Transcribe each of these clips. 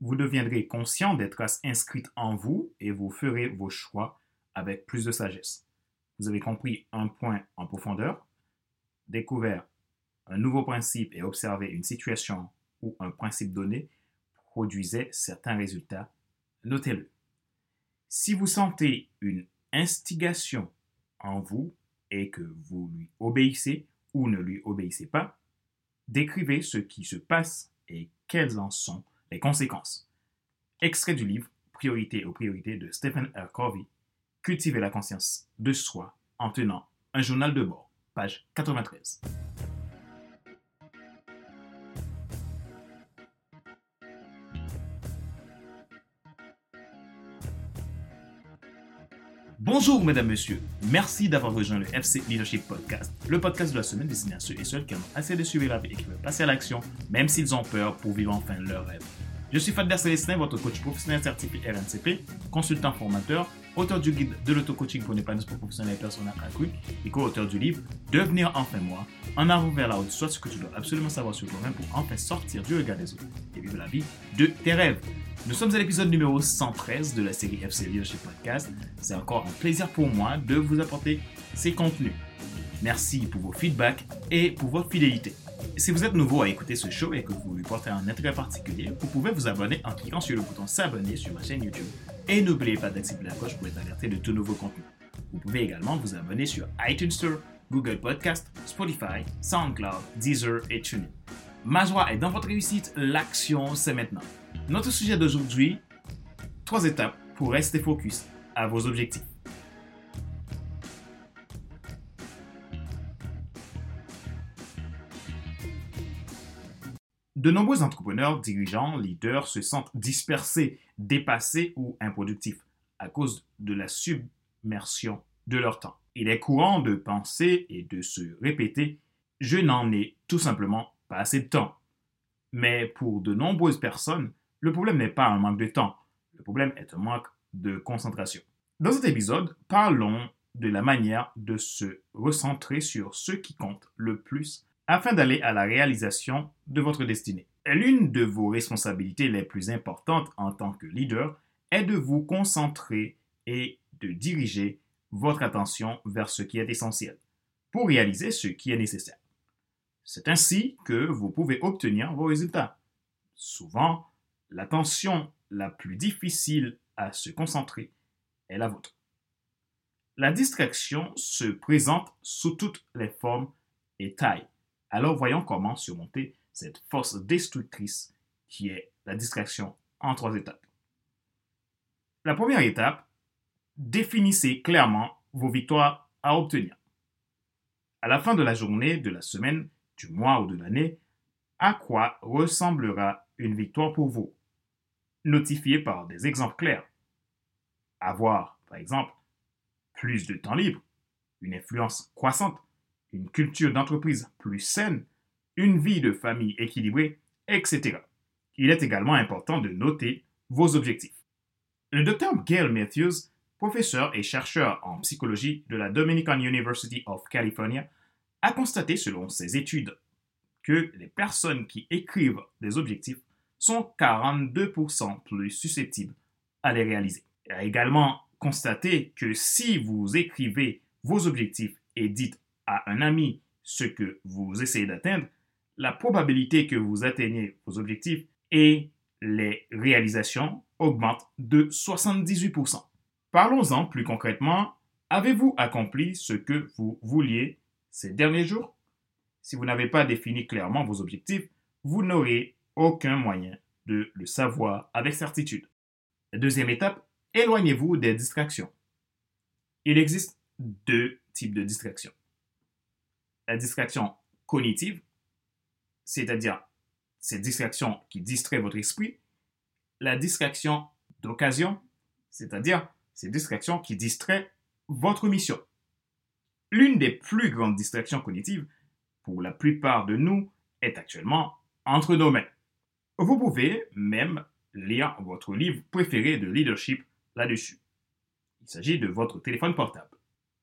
vous deviendrez conscient des traces inscrites en vous et vous ferez vos choix avec plus de sagesse. Vous avez compris un point en profondeur, découvert un nouveau principe et observé une situation où un principe donné produisait certains résultats. Notez-le. Si vous sentez une instigation en vous et que vous lui obéissez ou ne lui obéissez pas, décrivez ce qui se passe et quelles en sont les conséquences. Extrait du livre Priorité aux priorités de Stephen R. Covey. Cultiver la conscience de soi en tenant un journal de bord, page 93. Bonjour mesdames, messieurs. Merci d'avoir rejoint le FC Leadership Podcast, le podcast de la semaine destiné à ceux et celles qui ont assez de suivre la vie et qui veulent passer à l'action, même s'ils ont peur pour vivre enfin leur rêve. Je suis Fadler Célestin, votre coach professionnel certifié RNCP, consultant formateur, auteur du guide de l'auto-coaching pour l'épanouissement professionnel et personnel accru et co-auteur du livre Devenir enfin moi, en avant vers la haute, soit ce que tu dois absolument savoir sur toi-même pour enfin sortir du regard des autres et vivre la vie de tes rêves. Nous sommes à l'épisode numéro 113 de la série FC Leadership Podcast. C'est encore un plaisir pour moi de vous apporter ces contenus. Merci pour vos feedbacks et pour votre fidélité. Si vous êtes nouveau à écouter ce show et que vous lui portez un intérêt particulier, vous pouvez vous abonner en cliquant sur le bouton s'abonner sur ma chaîne YouTube. Et n'oubliez pas d'activer la cloche pour être alerté de tout nouveau contenu. Vous pouvez également vous abonner sur iTunes Store, Google Podcast, Spotify, SoundCloud, Deezer et TuneIn. Ma joie est dans votre réussite, l'action c'est maintenant. Notre sujet d'aujourd'hui, trois étapes pour rester focus à vos objectifs. De nombreux entrepreneurs, dirigeants, leaders se sentent dispersés, dépassés ou improductifs à cause de la submersion de leur temps. Il est courant de penser et de se répéter Je n'en ai tout simplement pas assez de temps. Mais pour de nombreuses personnes, le problème n'est pas un manque de temps, le problème est un manque de concentration. Dans cet épisode, parlons de la manière de se recentrer sur ce qui compte le plus afin d'aller à la réalisation de votre destinée. L'une de vos responsabilités les plus importantes en tant que leader est de vous concentrer et de diriger votre attention vers ce qui est essentiel pour réaliser ce qui est nécessaire. C'est ainsi que vous pouvez obtenir vos résultats. Souvent, l'attention la plus difficile à se concentrer est la vôtre. La distraction se présente sous toutes les formes et tailles. Alors voyons comment surmonter cette force destructrice qui est la distraction en trois étapes. La première étape, définissez clairement vos victoires à obtenir. À la fin de la journée, de la semaine, du mois ou de l'année, à quoi ressemblera une victoire pour vous? Notifiez par des exemples clairs. Avoir, par exemple, plus de temps libre, une influence croissante, une culture d'entreprise plus saine, une vie de famille équilibrée, etc. Il est également important de noter vos objectifs. Le docteur Gail Matthews, professeur et chercheur en psychologie de la Dominican University of California, a constaté selon ses études que les personnes qui écrivent des objectifs sont 42% plus susceptibles à les réaliser. Il a également constaté que si vous écrivez vos objectifs et dites à un ami ce que vous essayez d'atteindre, la probabilité que vous atteigniez vos objectifs et les réalisations augmente de 78%. Parlons-en plus concrètement. Avez-vous accompli ce que vous vouliez ces derniers jours? Si vous n'avez pas défini clairement vos objectifs, vous n'aurez aucun moyen de le savoir avec certitude. Deuxième étape, éloignez-vous des distractions. Il existe deux types de distractions la distraction cognitive, c'est-à-dire ces distractions qui distraient votre esprit, la distraction d'occasion, c'est-à-dire ces distractions qui distraient votre mission. L'une des plus grandes distractions cognitives, pour la plupart de nous, est actuellement entre nos mains. Vous pouvez même lire votre livre préféré de leadership là-dessus. Il s'agit de votre téléphone portable.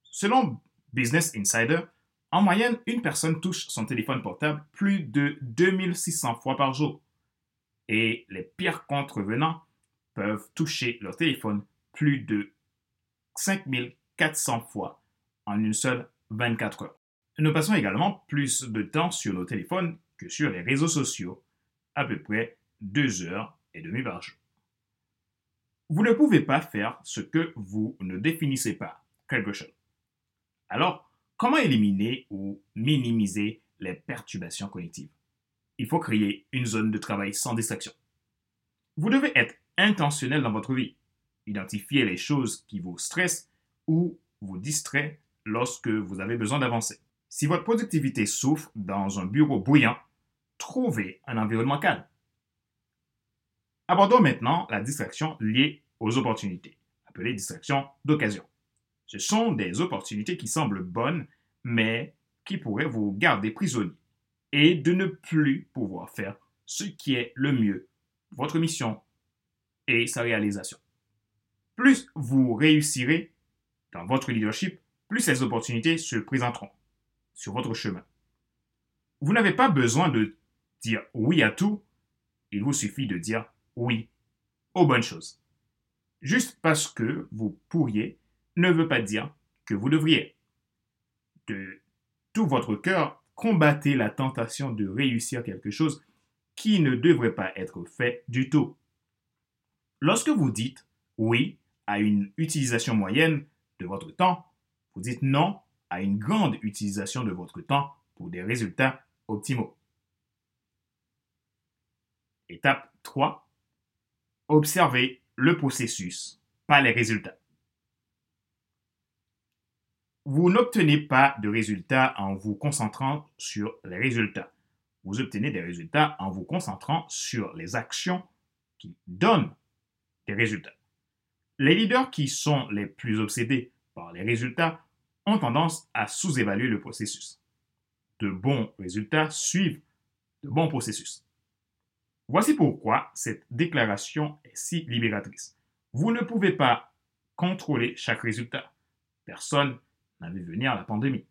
Selon Business Insider, en moyenne, une personne touche son téléphone portable plus de 2600 fois par jour. et les pires contrevenants peuvent toucher leur téléphone plus de 5400 fois en une seule 24 heures. Nous passons également plus de temps sur nos téléphones que sur les réseaux sociaux, à peu près deux heures et demie par jour. Vous ne pouvez pas faire ce que vous ne définissez pas, quelque chose. Alors, comment éliminer ou minimiser les perturbations cognitives? Il faut créer une zone de travail sans distraction. Vous devez être intentionnel dans votre vie. Identifier les choses qui vous stressent ou vous distraient lorsque vous avez besoin d'avancer. Si votre productivité souffre dans un bureau bruyant, trouvez un environnement calme. Abordons maintenant la distraction liée aux opportunités, appelée distraction d'occasion. Ce sont des opportunités qui semblent bonnes, mais qui pourraient vous garder prisonnier et de ne plus pouvoir faire ce qui est le mieux, votre mission et sa réalisation. Plus vous réussirez dans votre leadership, plus ces opportunités se présenteront sur votre chemin. Vous n'avez pas besoin de dire oui à tout, il vous suffit de dire oui aux bonnes choses. Juste parce que vous pourriez ne veut pas dire que vous devriez. De tout votre cœur, combattez la tentation de réussir quelque chose qui ne devrait pas être fait du tout. Lorsque vous dites oui à une utilisation moyenne de votre temps, vous dites non à une grande utilisation de votre temps pour des résultats optimaux. Étape 3. Observez le processus, pas les résultats. Vous n'obtenez pas de résultats en vous concentrant sur les résultats. Vous obtenez des résultats en vous concentrant sur les actions qui donnent des résultats. Les leaders qui sont les plus obsédés par les résultats ont tendance à sous-évaluer le processus. De bons résultats suivent de bons processus. Voici pourquoi cette déclaration est si libératrice. Vous ne pouvez pas contrôler chaque résultat. Personne n'a vu venir la pandémie.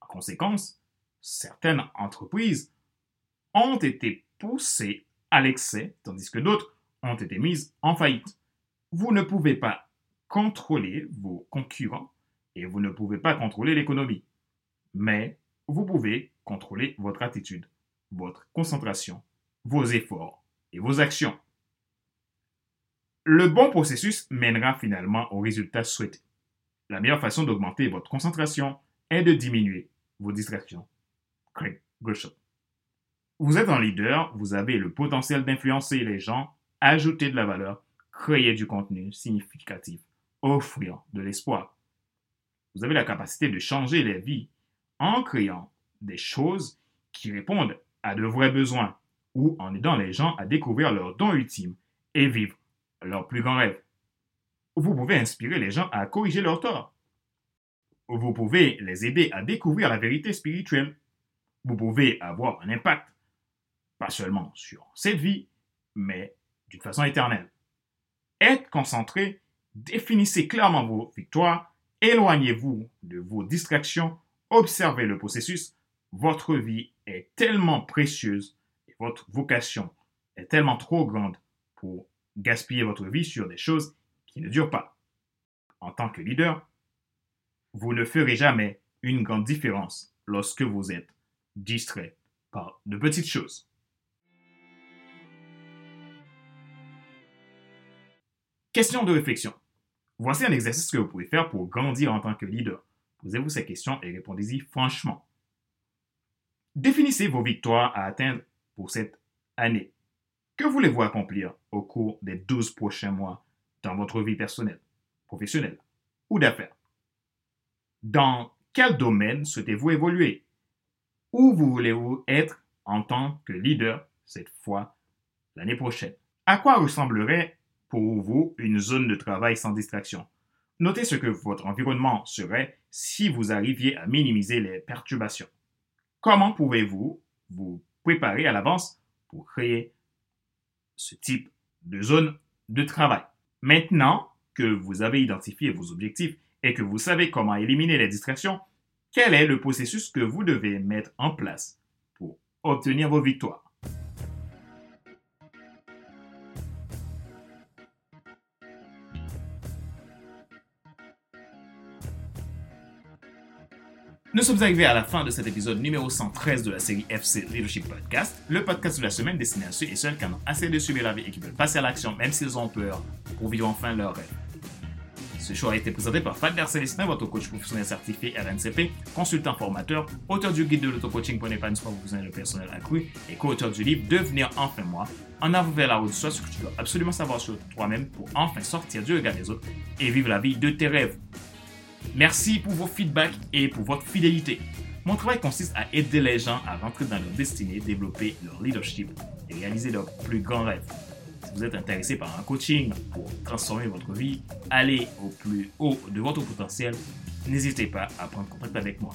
En conséquence, certaines entreprises ont été poussées à l'excès, tandis que d'autres ont été mises en faillite. Vous ne pouvez pas contrôler vos concurrents et vous ne pouvez pas contrôler l'économie. Mais vous pouvez contrôler votre attitude, votre concentration, vos efforts et vos actions. Le bon processus mènera finalement au résultat souhaité. La meilleure façon d'augmenter votre concentration est de diminuer vos distractions. Craig Vous êtes un leader, vous avez le potentiel d'influencer les gens, ajouter de la valeur, créer du contenu significatif, offrir de l'espoir. Vous avez la capacité de changer les vies en créant des choses qui répondent à de vrais besoins ou en aidant les gens à découvrir leurs dons ultimes et vivre leur plus grand rêve. Vous pouvez inspirer les gens à corriger leurs torts. Vous pouvez les aider à découvrir la vérité spirituelle. Vous pouvez avoir un impact, pas seulement sur cette vie, mais d'une façon éternelle. Être concentré, définissez clairement vos victoires Éloignez-vous de vos distractions, observez le processus. Votre vie est tellement précieuse votre vocation est tellement trop grande pour gaspiller votre vie sur des choses qui ne durent pas. En tant que leader, vous ne ferez jamais une grande différence lorsque vous êtes distrait par de petites choses. Question de réflexion. Voici un exercice que vous pouvez faire pour grandir en tant que leader. Posez-vous ces questions et répondez-y franchement. Définissez vos victoires à atteindre pour cette année. Que voulez-vous accomplir au cours des 12 prochains mois dans votre vie personnelle, professionnelle ou d'affaires? Dans quel domaine souhaitez-vous évoluer? Où voulez-vous être en tant que leader cette fois l'année prochaine? À quoi ressemblerait pour vous une zone de travail sans distraction? Notez ce que votre environnement serait si vous arriviez à minimiser les perturbations. Comment pouvez-vous vous préparer à l'avance pour créer ce type de zone de travail? Maintenant que vous avez identifié vos objectifs et que vous savez comment éliminer les distractions, quel est le processus que vous devez mettre en place pour obtenir vos victoires? Nous sommes arrivés à la fin de cet épisode numéro 113 de la série FC Leadership Podcast, le podcast de la semaine destiné à ceux et celles qui en ont assez de subir la vie et qui veulent passer à l'action même s'ils ont peur pour vivre enfin leur rêve. Ce show a été présenté par Fadler Célestin, votre coach professionnel certifié RNCP, consultant formateur, auteur du guide de l'auto-coaching pour l'épanouissement professionnel et personnel accru et co-auteur du livre Devenir enfin moi, en avant vers la route, soit ce que tu dois absolument savoir sur toi-même pour enfin sortir du regard des autres et vivre la vie de tes rêves. Merci pour vos feedbacks et pour votre fidélité. Mon travail consiste à aider les gens à rentrer dans leur destinée, développer leur leadership et réaliser leurs plus grands rêves. Si vous êtes intéressé par un coaching pour transformer votre vie, aller au plus haut de votre potentiel, n'hésitez pas à prendre contact avec moi.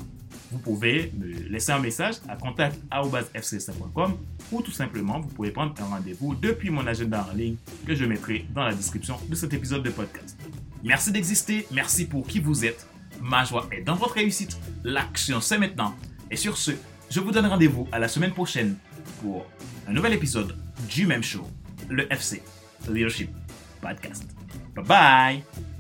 Vous pouvez me laisser un message à contact.fcsa.com ou tout simplement, vous pouvez prendre un rendez-vous depuis mon agenda en ligne que je mettrai dans la description de cet épisode de podcast. Merci d'exister, merci pour qui vous êtes. Ma joie est dans votre réussite. L'action, c'est maintenant. Et sur ce, je vous donne rendez-vous à la semaine prochaine pour un nouvel épisode du même show, le FC Leadership Podcast. Bye bye